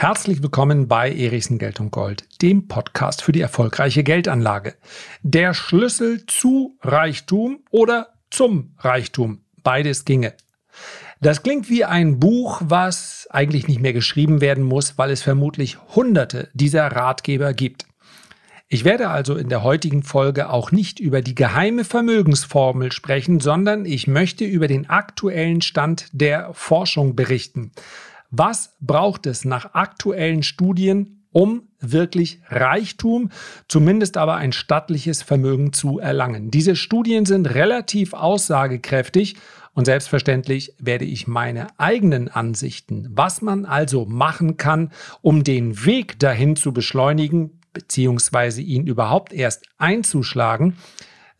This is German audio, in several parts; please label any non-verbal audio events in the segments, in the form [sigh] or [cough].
Herzlich willkommen bei Erichsen Geld und Gold, dem Podcast für die erfolgreiche Geldanlage. Der Schlüssel zu Reichtum oder zum Reichtum. Beides ginge. Das klingt wie ein Buch, was eigentlich nicht mehr geschrieben werden muss, weil es vermutlich hunderte dieser Ratgeber gibt. Ich werde also in der heutigen Folge auch nicht über die geheime Vermögensformel sprechen, sondern ich möchte über den aktuellen Stand der Forschung berichten. Was braucht es nach aktuellen Studien, um wirklich Reichtum, zumindest aber ein stattliches Vermögen zu erlangen? Diese Studien sind relativ aussagekräftig und selbstverständlich werde ich meine eigenen Ansichten, was man also machen kann, um den Weg dahin zu beschleunigen, beziehungsweise ihn überhaupt erst einzuschlagen,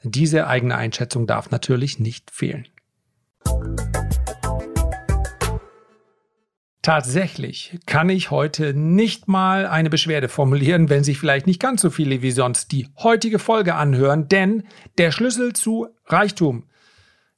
diese eigene Einschätzung darf natürlich nicht fehlen. Tatsächlich kann ich heute nicht mal eine Beschwerde formulieren, wenn sich vielleicht nicht ganz so viele wie sonst die heutige Folge anhören, denn der Schlüssel zu Reichtum,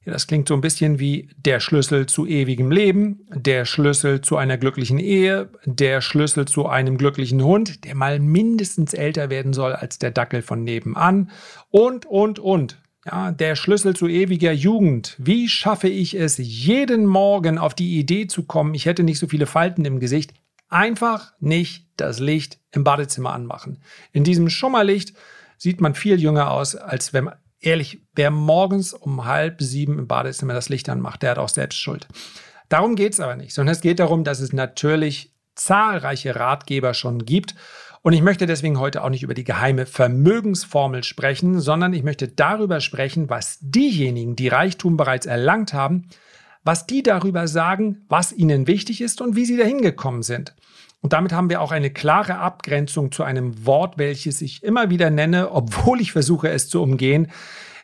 ja, das klingt so ein bisschen wie der Schlüssel zu ewigem Leben, der Schlüssel zu einer glücklichen Ehe, der Schlüssel zu einem glücklichen Hund, der mal mindestens älter werden soll als der Dackel von nebenan und, und, und. Ja, der Schlüssel zu ewiger Jugend. Wie schaffe ich es, jeden Morgen auf die Idee zu kommen, ich hätte nicht so viele Falten im Gesicht? Einfach nicht das Licht im Badezimmer anmachen. In diesem Schummerlicht sieht man viel jünger aus, als wenn ehrlich, wer morgens um halb sieben im Badezimmer das Licht anmacht, der hat auch selbst Schuld. Darum geht es aber nicht, sondern es geht darum, dass es natürlich zahlreiche Ratgeber schon gibt und ich möchte deswegen heute auch nicht über die geheime Vermögensformel sprechen, sondern ich möchte darüber sprechen, was diejenigen, die Reichtum bereits erlangt haben, was die darüber sagen, was ihnen wichtig ist und wie sie dahin gekommen sind. Und damit haben wir auch eine klare Abgrenzung zu einem Wort, welches ich immer wieder nenne, obwohl ich versuche es zu umgehen,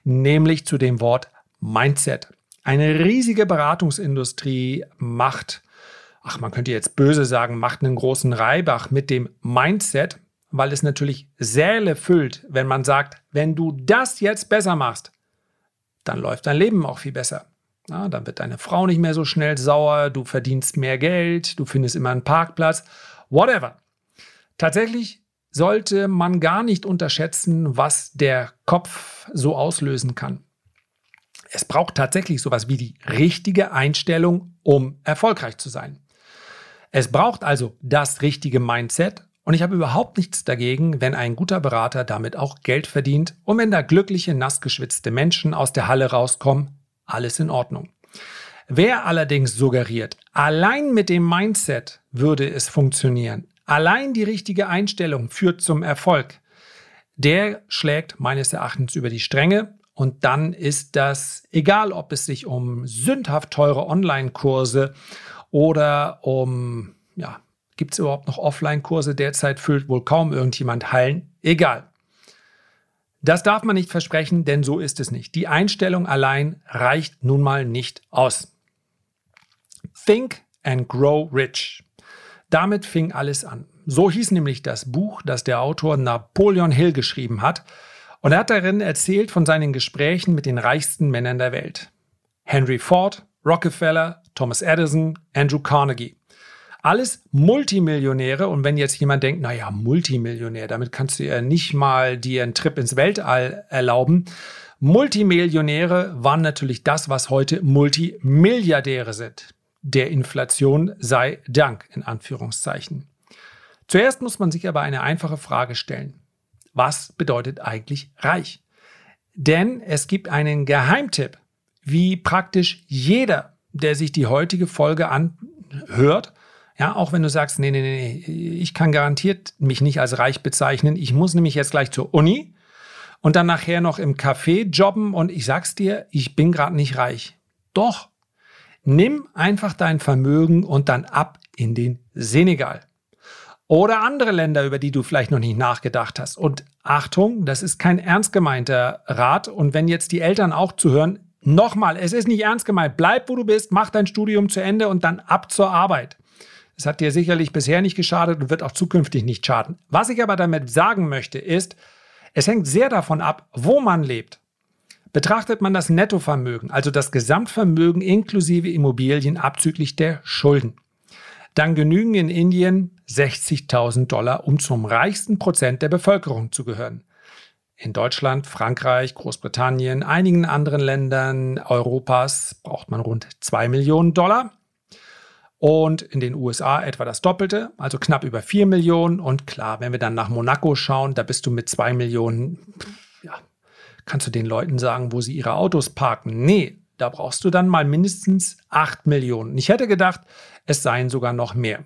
nämlich zu dem Wort Mindset. Eine riesige Beratungsindustrie macht ach, man könnte jetzt böse sagen, macht einen großen Reibach mit dem Mindset, weil es natürlich Säle füllt, wenn man sagt, wenn du das jetzt besser machst, dann läuft dein Leben auch viel besser. Ja, dann wird deine Frau nicht mehr so schnell sauer, du verdienst mehr Geld, du findest immer einen Parkplatz, whatever. Tatsächlich sollte man gar nicht unterschätzen, was der Kopf so auslösen kann. Es braucht tatsächlich sowas wie die richtige Einstellung, um erfolgreich zu sein. Es braucht also das richtige Mindset und ich habe überhaupt nichts dagegen, wenn ein guter Berater damit auch Geld verdient und wenn da glückliche, nassgeschwitzte Menschen aus der Halle rauskommen, alles in Ordnung. Wer allerdings suggeriert, allein mit dem Mindset würde es funktionieren, allein die richtige Einstellung führt zum Erfolg, der schlägt meines Erachtens über die Stränge und dann ist das, egal ob es sich um sündhaft teure Online-Kurse oder um, ja, gibt es überhaupt noch Offline-Kurse? Derzeit füllt wohl kaum irgendjemand Hallen. Egal. Das darf man nicht versprechen, denn so ist es nicht. Die Einstellung allein reicht nun mal nicht aus. Think and Grow Rich. Damit fing alles an. So hieß nämlich das Buch, das der Autor Napoleon Hill geschrieben hat. Und er hat darin erzählt von seinen Gesprächen mit den reichsten Männern der Welt. Henry Ford, Rockefeller, Thomas Edison, Andrew Carnegie. Alles Multimillionäre und wenn jetzt jemand denkt, naja, Multimillionär, damit kannst du ja nicht mal dir einen Trip ins Weltall erlauben. Multimillionäre waren natürlich das, was heute Multimilliardäre sind. Der Inflation sei Dank, in Anführungszeichen. Zuerst muss man sich aber eine einfache Frage stellen. Was bedeutet eigentlich reich? Denn es gibt einen Geheimtipp, wie praktisch jeder, der sich die heutige Folge anhört, ja, auch wenn du sagst, nee, nee, nee, ich kann garantiert mich nicht als reich bezeichnen. Ich muss nämlich jetzt gleich zur Uni und dann nachher noch im Café jobben und ich sag's dir, ich bin gerade nicht reich. Doch, nimm einfach dein Vermögen und dann ab in den Senegal. Oder andere Länder, über die du vielleicht noch nicht nachgedacht hast. Und Achtung, das ist kein ernst gemeinter Rat. Und wenn jetzt die Eltern auch zuhören, Nochmal, es ist nicht ernst gemeint. Bleib, wo du bist, mach dein Studium zu Ende und dann ab zur Arbeit. Es hat dir sicherlich bisher nicht geschadet und wird auch zukünftig nicht schaden. Was ich aber damit sagen möchte, ist, es hängt sehr davon ab, wo man lebt. Betrachtet man das Nettovermögen, also das Gesamtvermögen inklusive Immobilien abzüglich der Schulden, dann genügen in Indien 60.000 Dollar, um zum reichsten Prozent der Bevölkerung zu gehören. In Deutschland, Frankreich, Großbritannien, einigen anderen Ländern Europas braucht man rund 2 Millionen Dollar. Und in den USA etwa das Doppelte, also knapp über 4 Millionen. Und klar, wenn wir dann nach Monaco schauen, da bist du mit 2 Millionen, ja, kannst du den Leuten sagen, wo sie ihre Autos parken. Nee, da brauchst du dann mal mindestens 8 Millionen. Ich hätte gedacht, es seien sogar noch mehr.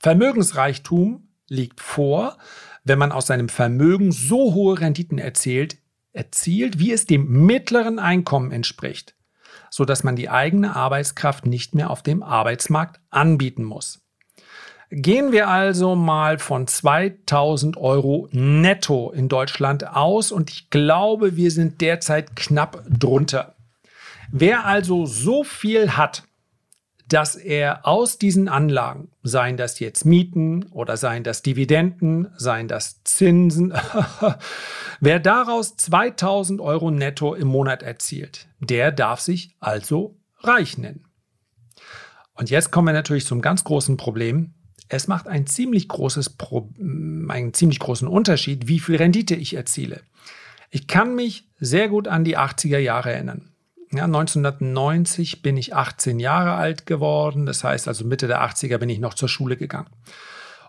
Vermögensreichtum liegt vor, wenn man aus seinem Vermögen so hohe Renditen erzielt, erzielt, wie es dem mittleren Einkommen entspricht, sodass man die eigene Arbeitskraft nicht mehr auf dem Arbeitsmarkt anbieten muss. Gehen wir also mal von 2000 Euro netto in Deutschland aus und ich glaube, wir sind derzeit knapp drunter. Wer also so viel hat, dass er aus diesen Anlagen, seien das jetzt Mieten oder seien das Dividenden, seien das Zinsen, [laughs] wer daraus 2000 Euro netto im Monat erzielt, der darf sich also reich nennen. Und jetzt kommen wir natürlich zum ganz großen Problem. Es macht ein ziemlich großes Pro einen ziemlich großen Unterschied, wie viel Rendite ich erziele. Ich kann mich sehr gut an die 80er Jahre erinnern. Ja, 1990 bin ich 18 Jahre alt geworden. Das heißt also Mitte der 80er bin ich noch zur Schule gegangen.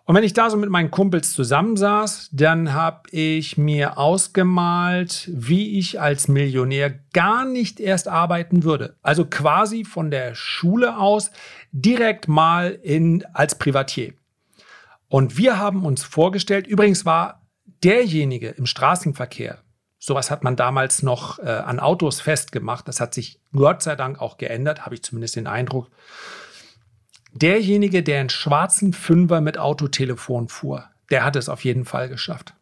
Und wenn ich da so mit meinen Kumpels zusammensaß, dann habe ich mir ausgemalt, wie ich als Millionär gar nicht erst arbeiten würde. Also quasi von der Schule aus direkt mal in, als Privatier. Und wir haben uns vorgestellt, übrigens war derjenige im Straßenverkehr, Sowas hat man damals noch äh, an Autos festgemacht. Das hat sich Gott sei Dank auch geändert, habe ich zumindest den Eindruck. Derjenige, der einen schwarzen Fünfer mit Autotelefon fuhr, der hat es auf jeden Fall geschafft.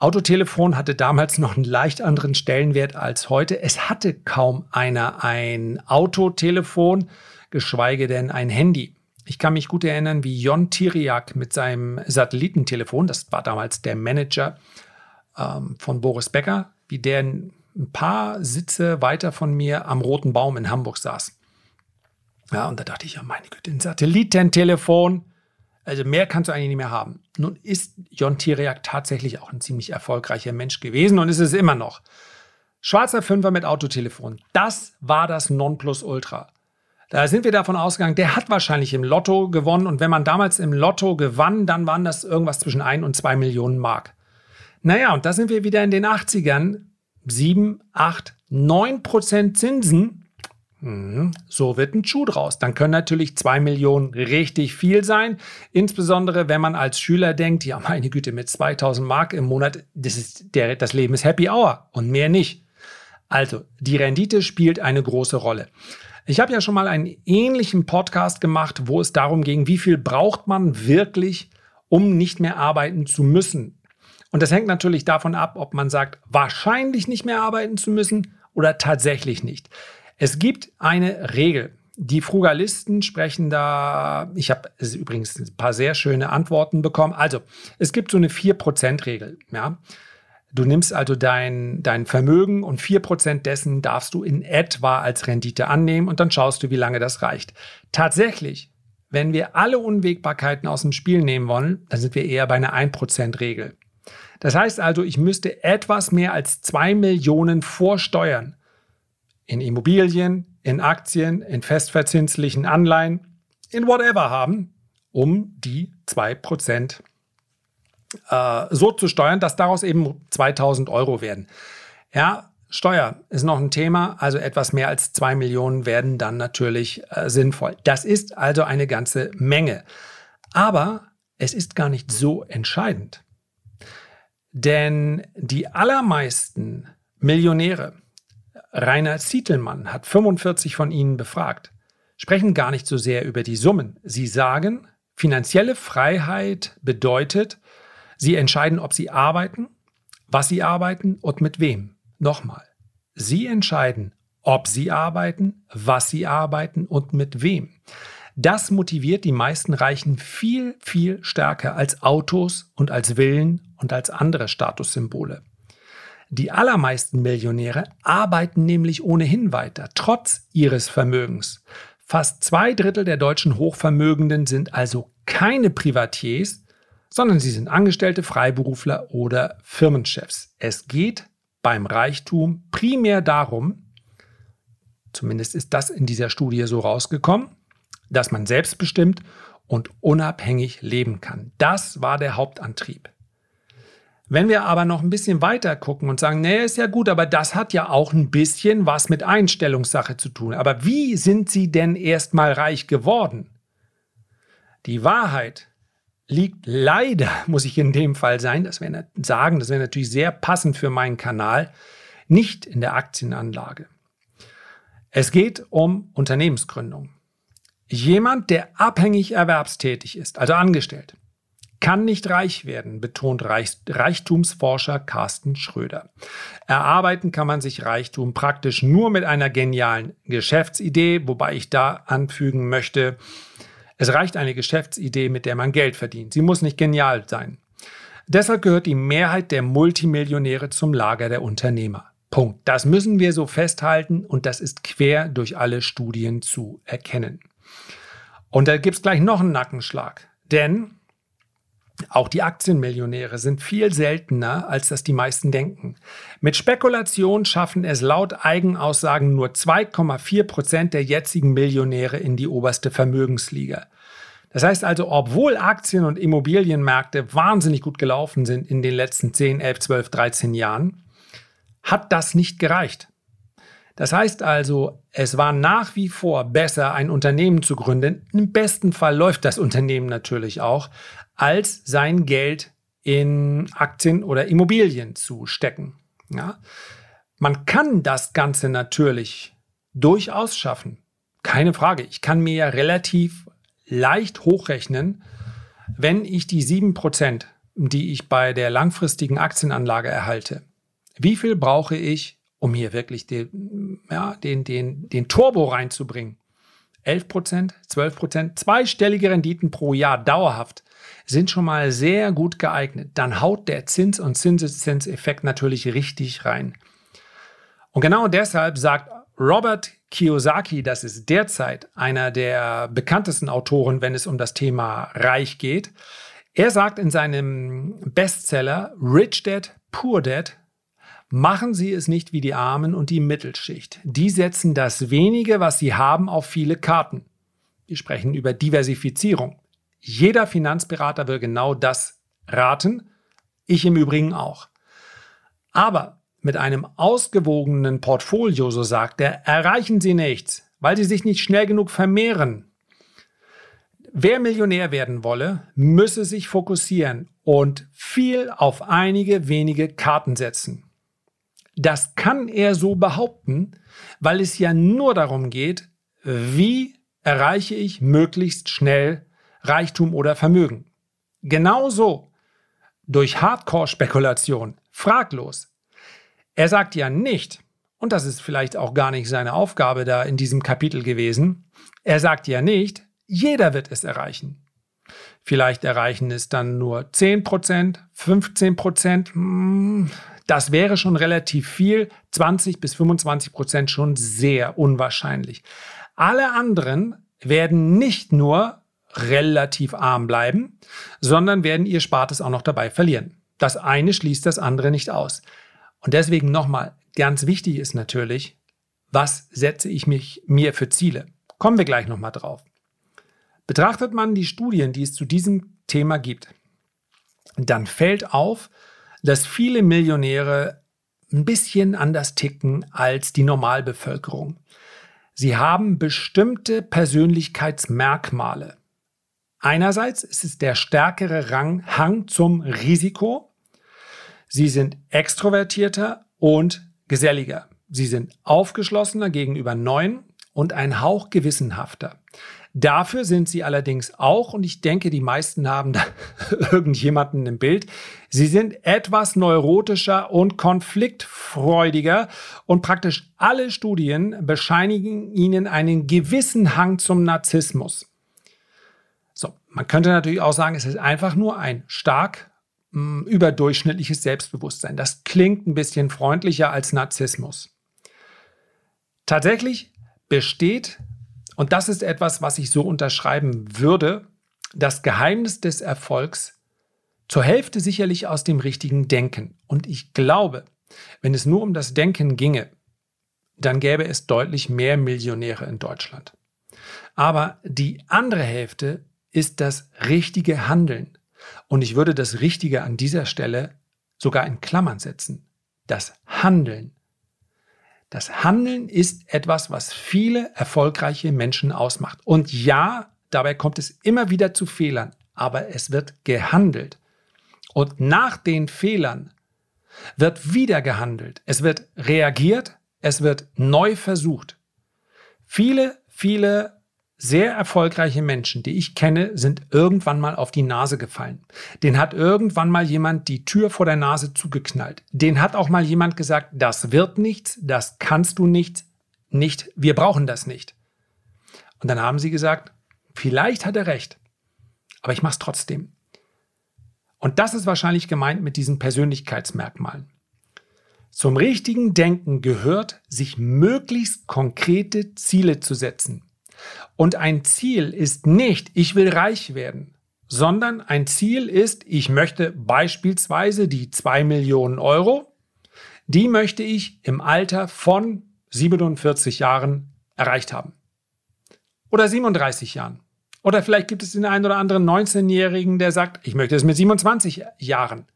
Autotelefon hatte damals noch einen leicht anderen Stellenwert als heute. Es hatte kaum einer ein Autotelefon, geschweige denn ein Handy. Ich kann mich gut erinnern, wie Jon Tiriak mit seinem Satellitentelefon, das war damals der Manager ähm, von Boris Becker, wie der ein paar Sitze weiter von mir am Roten Baum in Hamburg saß. Ja, und da dachte ich, ja, meine Güte, ein Satellitentelefon, also mehr kannst du eigentlich nicht mehr haben. Nun ist Jon Tiriak tatsächlich auch ein ziemlich erfolgreicher Mensch gewesen und ist es immer noch. Schwarzer Fünfer mit Autotelefon, das war das Nonplusultra. Da sind wir davon ausgegangen, der hat wahrscheinlich im Lotto gewonnen und wenn man damals im Lotto gewann, dann waren das irgendwas zwischen 1 und 2 Millionen Mark. Naja, und da sind wir wieder in den 80ern. 7, 8, 9 Prozent Zinsen. Mhm, so wird ein Schuh draus. Dann können natürlich 2 Millionen richtig viel sein. Insbesondere, wenn man als Schüler denkt, ja, meine Güte, mit 2000 Mark im Monat, das, ist der, das Leben ist Happy Hour und mehr nicht. Also, die Rendite spielt eine große Rolle. Ich habe ja schon mal einen ähnlichen Podcast gemacht, wo es darum ging, wie viel braucht man wirklich, um nicht mehr arbeiten zu müssen. Und das hängt natürlich davon ab, ob man sagt, wahrscheinlich nicht mehr arbeiten zu müssen oder tatsächlich nicht. Es gibt eine Regel. Die Frugalisten sprechen da, ich habe übrigens ein paar sehr schöne Antworten bekommen. Also, es gibt so eine 4%-Regel. Ja? Du nimmst also dein, dein Vermögen und 4% dessen darfst du in etwa als Rendite annehmen und dann schaust du, wie lange das reicht. Tatsächlich, wenn wir alle Unwägbarkeiten aus dem Spiel nehmen wollen, dann sind wir eher bei einer 1%-Regel. Das heißt also, ich müsste etwas mehr als zwei Millionen vorsteuern. In Immobilien, in Aktien, in festverzinslichen Anleihen, in whatever haben, um die 2% äh, so zu steuern, dass daraus eben 2000 Euro werden. Ja, Steuern ist noch ein Thema, also etwas mehr als 2 Millionen werden dann natürlich äh, sinnvoll. Das ist also eine ganze Menge. Aber es ist gar nicht so entscheidend. Denn die allermeisten Millionäre, Rainer Zietelmann hat 45 von ihnen befragt, sprechen gar nicht so sehr über die Summen. Sie sagen, finanzielle Freiheit bedeutet, sie entscheiden, ob sie arbeiten, was sie arbeiten und mit wem. Nochmal, sie entscheiden, ob sie arbeiten, was sie arbeiten und mit wem. Das motiviert die meisten Reichen viel, viel stärker als Autos und als Villen und als andere Statussymbole. Die allermeisten Millionäre arbeiten nämlich ohnehin weiter, trotz ihres Vermögens. Fast zwei Drittel der deutschen Hochvermögenden sind also keine Privatiers, sondern sie sind Angestellte, Freiberufler oder Firmenchefs. Es geht beim Reichtum primär darum, zumindest ist das in dieser Studie so rausgekommen, dass man selbstbestimmt und unabhängig leben kann. Das war der Hauptantrieb. Wenn wir aber noch ein bisschen weiter gucken und sagen, nee, ist ja gut, aber das hat ja auch ein bisschen was mit Einstellungssache zu tun. Aber wie sind sie denn erstmal reich geworden? Die Wahrheit liegt leider, [laughs] muss ich in dem Fall sein, das wäre sagen, das wäre natürlich sehr passend für meinen Kanal, nicht in der Aktienanlage. Es geht um Unternehmensgründung. Jemand, der abhängig erwerbstätig ist, also angestellt, kann nicht reich werden, betont Reich, Reichtumsforscher Carsten Schröder. Erarbeiten kann man sich Reichtum praktisch nur mit einer genialen Geschäftsidee, wobei ich da anfügen möchte, es reicht eine Geschäftsidee, mit der man Geld verdient. Sie muss nicht genial sein. Deshalb gehört die Mehrheit der Multimillionäre zum Lager der Unternehmer. Punkt. Das müssen wir so festhalten und das ist quer durch alle Studien zu erkennen. Und da gibt es gleich noch einen Nackenschlag. Denn auch die Aktienmillionäre sind viel seltener, als das die meisten denken. Mit Spekulation schaffen es laut Eigenaussagen nur 2,4 Prozent der jetzigen Millionäre in die oberste Vermögensliga. Das heißt also, obwohl Aktien- und Immobilienmärkte wahnsinnig gut gelaufen sind in den letzten 10, 11, 12, 13 Jahren, hat das nicht gereicht. Das heißt also, es war nach wie vor besser, ein Unternehmen zu gründen. Im besten Fall läuft das Unternehmen natürlich auch, als sein Geld in Aktien oder Immobilien zu stecken. Ja? Man kann das Ganze natürlich durchaus schaffen. Keine Frage. Ich kann mir ja relativ leicht hochrechnen, wenn ich die 7%, die ich bei der langfristigen Aktienanlage erhalte, wie viel brauche ich, um hier wirklich den, ja, den, den, den Turbo reinzubringen? 11% 12% zweistellige Renditen pro Jahr dauerhaft sind schon mal sehr gut geeignet. Dann haut der Zins- und Zinseszinseffekt natürlich richtig rein. Und genau deshalb sagt Robert Kiyosaki, das ist derzeit einer der bekanntesten Autoren, wenn es um das Thema Reich geht. Er sagt in seinem Bestseller Rich Dad, Poor Dad, machen Sie es nicht wie die Armen und die Mittelschicht. Die setzen das wenige, was sie haben, auf viele Karten. Wir sprechen über Diversifizierung. Jeder Finanzberater will genau das raten. Ich im Übrigen auch. Aber mit einem ausgewogenen Portfolio, so sagt er, erreichen Sie nichts, weil Sie sich nicht schnell genug vermehren. Wer Millionär werden wolle, müsse sich fokussieren und viel auf einige wenige Karten setzen. Das kann er so behaupten, weil es ja nur darum geht, wie erreiche ich möglichst schnell Reichtum oder Vermögen. Genauso durch Hardcore-Spekulation, fraglos. Er sagt ja nicht, und das ist vielleicht auch gar nicht seine Aufgabe da in diesem Kapitel gewesen, er sagt ja nicht, jeder wird es erreichen. Vielleicht erreichen es dann nur 10%, 15%, hm, das wäre schon relativ viel, 20 bis 25% schon sehr unwahrscheinlich. Alle anderen werden nicht nur relativ arm bleiben, sondern werden ihr Spartes auch noch dabei verlieren. Das eine schließt das andere nicht aus. Und deswegen nochmal, ganz wichtig ist natürlich, was setze ich mich, mir für Ziele? Kommen wir gleich nochmal drauf. Betrachtet man die Studien, die es zu diesem Thema gibt, dann fällt auf, dass viele Millionäre ein bisschen anders ticken als die Normalbevölkerung. Sie haben bestimmte Persönlichkeitsmerkmale. Einerseits ist es der stärkere Rang, Hang zum Risiko. Sie sind extrovertierter und geselliger. Sie sind aufgeschlossener gegenüber Neuen und ein Hauch gewissenhafter. Dafür sind sie allerdings auch, und ich denke, die meisten haben da [laughs] irgendjemanden im Bild, sie sind etwas neurotischer und konfliktfreudiger und praktisch alle Studien bescheinigen ihnen einen gewissen Hang zum Narzissmus. So, man könnte natürlich auch sagen, es ist einfach nur ein stark mh, hm, überdurchschnittliches Selbstbewusstsein. Das klingt ein bisschen freundlicher als Narzissmus. Tatsächlich besteht und das ist etwas, was ich so unterschreiben würde, das Geheimnis des Erfolgs zur Hälfte sicherlich aus dem richtigen Denken. Und ich glaube, wenn es nur um das Denken ginge, dann gäbe es deutlich mehr Millionäre in Deutschland. Aber die andere Hälfte ist das richtige Handeln. Und ich würde das Richtige an dieser Stelle sogar in Klammern setzen. Das Handeln. Das Handeln ist etwas, was viele erfolgreiche Menschen ausmacht. Und ja, dabei kommt es immer wieder zu Fehlern, aber es wird gehandelt. Und nach den Fehlern wird wieder gehandelt. Es wird reagiert, es wird neu versucht. Viele, viele sehr erfolgreiche Menschen, die ich kenne, sind irgendwann mal auf die Nase gefallen. Den hat irgendwann mal jemand die Tür vor der Nase zugeknallt. Den hat auch mal jemand gesagt, das wird nichts, das kannst du nicht, nicht, wir brauchen das nicht. Und dann haben sie gesagt, vielleicht hat er recht, aber ich mache es trotzdem. Und das ist wahrscheinlich gemeint mit diesen Persönlichkeitsmerkmalen. Zum richtigen Denken gehört, sich möglichst konkrete Ziele zu setzen. Und ein Ziel ist nicht, ich will reich werden, sondern ein Ziel ist, ich möchte beispielsweise die 2 Millionen Euro, die möchte ich im Alter von 47 Jahren erreicht haben. Oder 37 Jahren. Oder vielleicht gibt es den einen oder anderen 19-Jährigen, der sagt, ich möchte es mit 27 Jahren.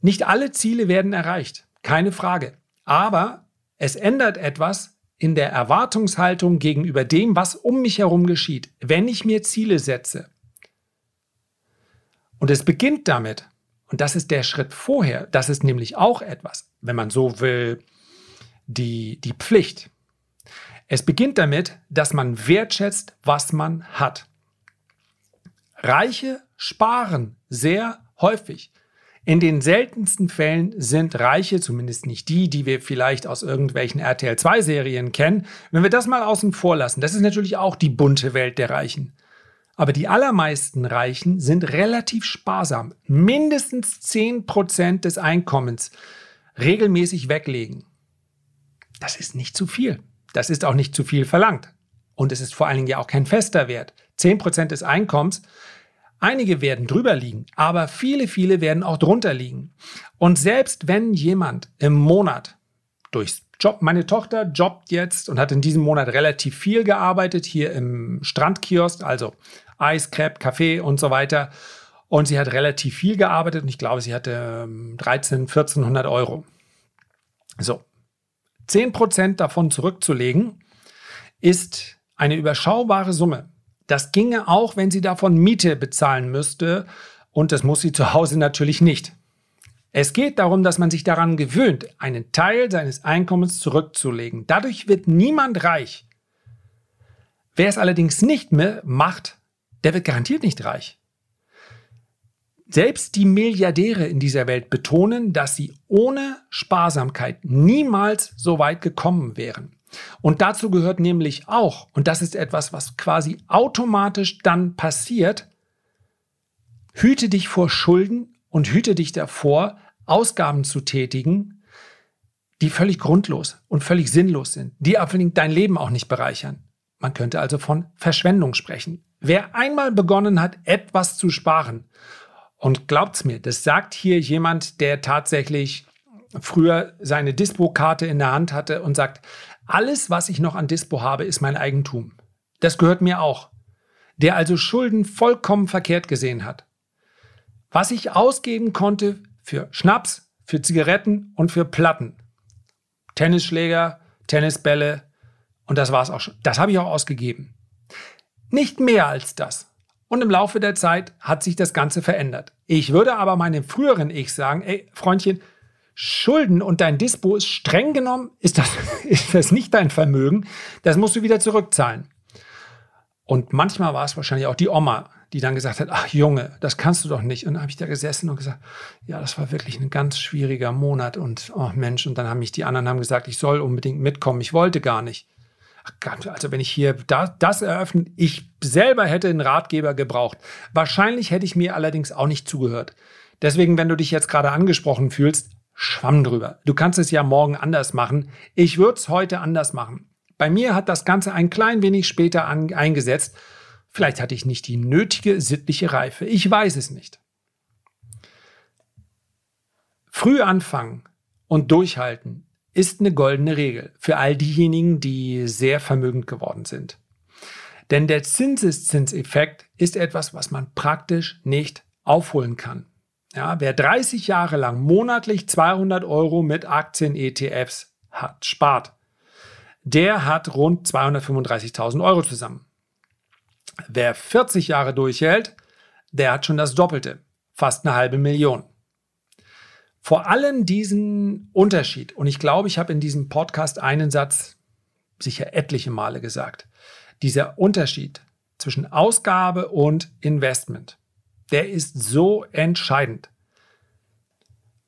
Nicht alle Ziele werden erreicht, keine Frage. Aber es ändert etwas in der Erwartungshaltung gegenüber dem, was um mich herum geschieht, wenn ich mir Ziele setze. Und es beginnt damit, und das ist der Schritt vorher, das ist nämlich auch etwas, wenn man so will, die, die Pflicht. Es beginnt damit, dass man wertschätzt, was man hat. Reiche sparen sehr häufig. In den seltensten Fällen sind Reiche, zumindest nicht die, die wir vielleicht aus irgendwelchen RTL 2 Serien kennen, wenn wir das mal außen vor lassen, das ist natürlich auch die bunte Welt der Reichen. Aber die allermeisten Reichen sind relativ sparsam, mindestens 10% des Einkommens regelmäßig weglegen. Das ist nicht zu viel. Das ist auch nicht zu viel verlangt. Und es ist vor allen Dingen ja auch kein fester Wert. 10% des Einkommens, einige werden drüber liegen, aber viele, viele werden auch drunter liegen. Und selbst wenn jemand im Monat durchs Job, meine Tochter jobbt jetzt und hat in diesem Monat relativ viel gearbeitet, hier im Strandkiosk, also Eis, Crepe, Kaffee und so weiter. Und sie hat relativ viel gearbeitet und ich glaube, sie hatte 13, ähm, 1400 Euro. So, 10% davon zurückzulegen, ist eine überschaubare Summe. Das ginge auch, wenn sie davon Miete bezahlen müsste. Und das muss sie zu Hause natürlich nicht. Es geht darum, dass man sich daran gewöhnt, einen Teil seines Einkommens zurückzulegen. Dadurch wird niemand reich. Wer es allerdings nicht mehr macht, der wird garantiert nicht reich. Selbst die Milliardäre in dieser Welt betonen, dass sie ohne Sparsamkeit niemals so weit gekommen wären. Und dazu gehört nämlich auch, und das ist etwas, was quasi automatisch dann passiert, hüte dich vor Schulden und hüte dich davor, Ausgaben zu tätigen, die völlig grundlos und völlig sinnlos sind, die dein Leben auch nicht bereichern. Man könnte also von Verschwendung sprechen. Wer einmal begonnen hat, etwas zu sparen und glaubt's mir, das sagt hier jemand, der tatsächlich früher seine Dispo-Karte in der Hand hatte und sagt, alles, was ich noch an Dispo habe, ist mein Eigentum. Das gehört mir auch. Der also Schulden vollkommen verkehrt gesehen hat. Was ich ausgeben konnte für Schnaps, für Zigaretten und für Platten. Tennisschläger, Tennisbälle und das war es auch schon. Das habe ich auch ausgegeben. Nicht mehr als das. Und im Laufe der Zeit hat sich das Ganze verändert. Ich würde aber meinem früheren Ich sagen, ey, Freundchen, Schulden und dein Dispo ist streng genommen, ist das, [laughs] ist das nicht dein Vermögen. Das musst du wieder zurückzahlen. Und manchmal war es wahrscheinlich auch die Oma, die dann gesagt hat, ach Junge, das kannst du doch nicht. Und dann habe ich da gesessen und gesagt, ja, das war wirklich ein ganz schwieriger Monat und oh Mensch, und dann haben mich die anderen haben gesagt, ich soll unbedingt mitkommen. Ich wollte gar nicht. Also wenn ich hier das, das eröffne, ich selber hätte einen Ratgeber gebraucht. Wahrscheinlich hätte ich mir allerdings auch nicht zugehört. Deswegen, wenn du dich jetzt gerade angesprochen fühlst, schwamm drüber. Du kannst es ja morgen anders machen. Ich würde es heute anders machen. Bei mir hat das Ganze ein klein wenig später an, eingesetzt. Vielleicht hatte ich nicht die nötige sittliche Reife. Ich weiß es nicht. Früh anfangen und durchhalten ist eine goldene Regel für all diejenigen, die sehr vermögend geworden sind. Denn der Zinseszinseffekt ist etwas, was man praktisch nicht aufholen kann. Ja, wer 30 Jahre lang monatlich 200 Euro mit Aktien-ETFs hat, spart, der hat rund 235.000 Euro zusammen. Wer 40 Jahre durchhält, der hat schon das Doppelte, fast eine halbe Million. Vor allem diesen Unterschied, und ich glaube, ich habe in diesem Podcast einen Satz sicher etliche Male gesagt, dieser Unterschied zwischen Ausgabe und Investment, der ist so entscheidend.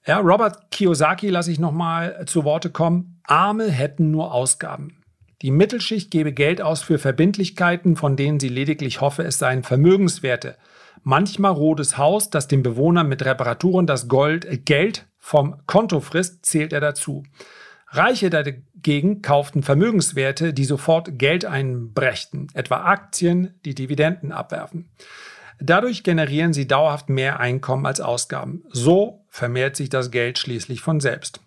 Ja, Robert Kiyosaki lasse ich nochmal zu Worte kommen. Arme hätten nur Ausgaben. Die Mittelschicht gebe Geld aus für Verbindlichkeiten, von denen sie lediglich hoffe, es seien Vermögenswerte. Manchmal rotes Haus, das dem Bewohner mit Reparaturen das Gold, äh, Geld vom Konto frisst, zählt er dazu. Reiche dagegen kauften Vermögenswerte, die sofort Geld einbrächten, etwa Aktien, die Dividenden abwerfen. Dadurch generieren sie dauerhaft mehr Einkommen als Ausgaben. So vermehrt sich das Geld schließlich von selbst.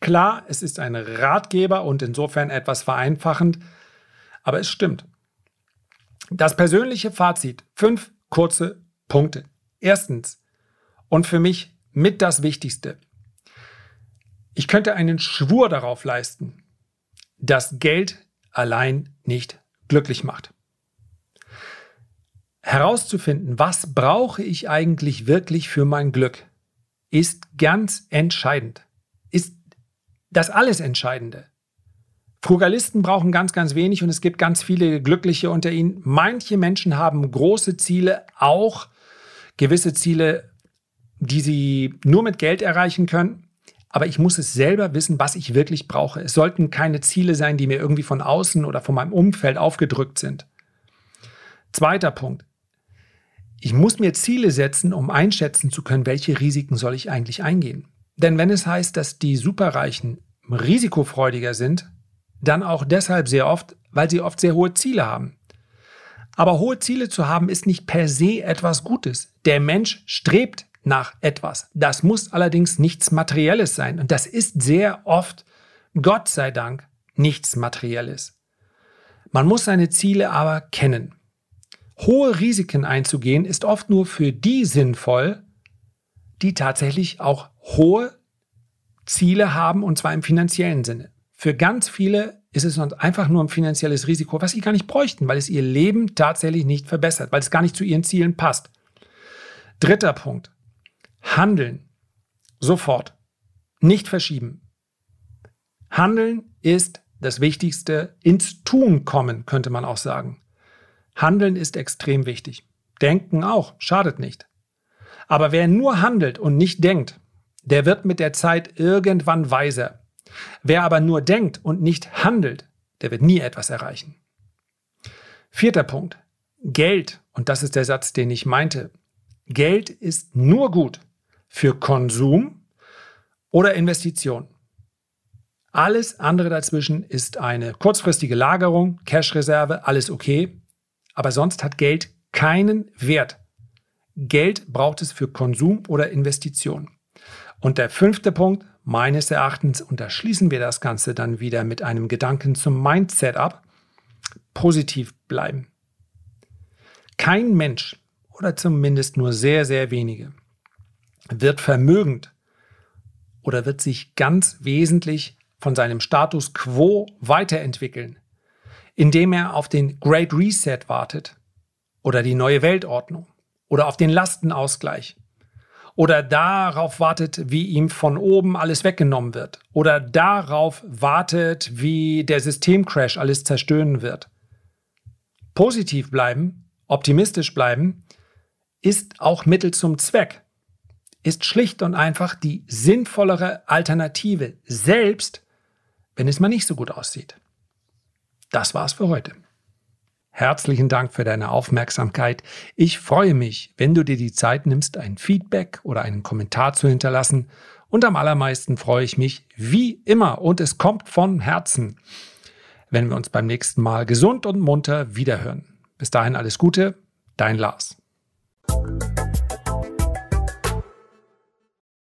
Klar, es ist ein Ratgeber und insofern etwas vereinfachend, aber es stimmt. Das persönliche Fazit. Fünf kurze Punkte. Erstens, und für mich mit das Wichtigste, ich könnte einen Schwur darauf leisten, dass Geld allein nicht glücklich macht. Herauszufinden, was brauche ich eigentlich wirklich für mein Glück, ist ganz entscheidend, ist das alles Entscheidende. Frugalisten brauchen ganz, ganz wenig und es gibt ganz viele Glückliche unter ihnen. Manche Menschen haben große Ziele, auch gewisse Ziele, die sie nur mit Geld erreichen können aber ich muss es selber wissen, was ich wirklich brauche. Es sollten keine Ziele sein, die mir irgendwie von außen oder von meinem Umfeld aufgedrückt sind. Zweiter Punkt. Ich muss mir Ziele setzen, um einschätzen zu können, welche Risiken soll ich eigentlich eingehen. Denn wenn es heißt, dass die Superreichen risikofreudiger sind, dann auch deshalb sehr oft, weil sie oft sehr hohe Ziele haben. Aber hohe Ziele zu haben ist nicht per se etwas Gutes. Der Mensch strebt nach etwas. Das muss allerdings nichts Materielles sein. Und das ist sehr oft, Gott sei Dank, nichts Materielles. Man muss seine Ziele aber kennen. Hohe Risiken einzugehen ist oft nur für die sinnvoll, die tatsächlich auch hohe Ziele haben, und zwar im finanziellen Sinne. Für ganz viele ist es einfach nur ein finanzielles Risiko, was sie gar nicht bräuchten, weil es ihr Leben tatsächlich nicht verbessert, weil es gar nicht zu ihren Zielen passt. Dritter Punkt. Handeln. Sofort. Nicht verschieben. Handeln ist das Wichtigste. Ins Tun kommen, könnte man auch sagen. Handeln ist extrem wichtig. Denken auch, schadet nicht. Aber wer nur handelt und nicht denkt, der wird mit der Zeit irgendwann weiser. Wer aber nur denkt und nicht handelt, der wird nie etwas erreichen. Vierter Punkt. Geld, und das ist der Satz, den ich meinte. Geld ist nur gut, für Konsum oder Investition. Alles andere dazwischen ist eine kurzfristige Lagerung, Cash-Reserve, alles okay. Aber sonst hat Geld keinen Wert. Geld braucht es für Konsum oder Investition. Und der fünfte Punkt, meines Erachtens, und da schließen wir das Ganze dann wieder mit einem Gedanken zum Mindset ab, positiv bleiben. Kein Mensch, oder zumindest nur sehr, sehr wenige, wird vermögend oder wird sich ganz wesentlich von seinem Status quo weiterentwickeln, indem er auf den Great Reset wartet oder die neue Weltordnung oder auf den Lastenausgleich oder darauf wartet, wie ihm von oben alles weggenommen wird oder darauf wartet, wie der Systemcrash alles zerstören wird. Positiv bleiben, optimistisch bleiben, ist auch Mittel zum Zweck ist schlicht und einfach die sinnvollere Alternative, selbst wenn es mal nicht so gut aussieht. Das war's für heute. Herzlichen Dank für deine Aufmerksamkeit. Ich freue mich, wenn du dir die Zeit nimmst, ein Feedback oder einen Kommentar zu hinterlassen. Und am allermeisten freue ich mich, wie immer, und es kommt von Herzen, wenn wir uns beim nächsten Mal gesund und munter wiederhören. Bis dahin alles Gute, dein Lars.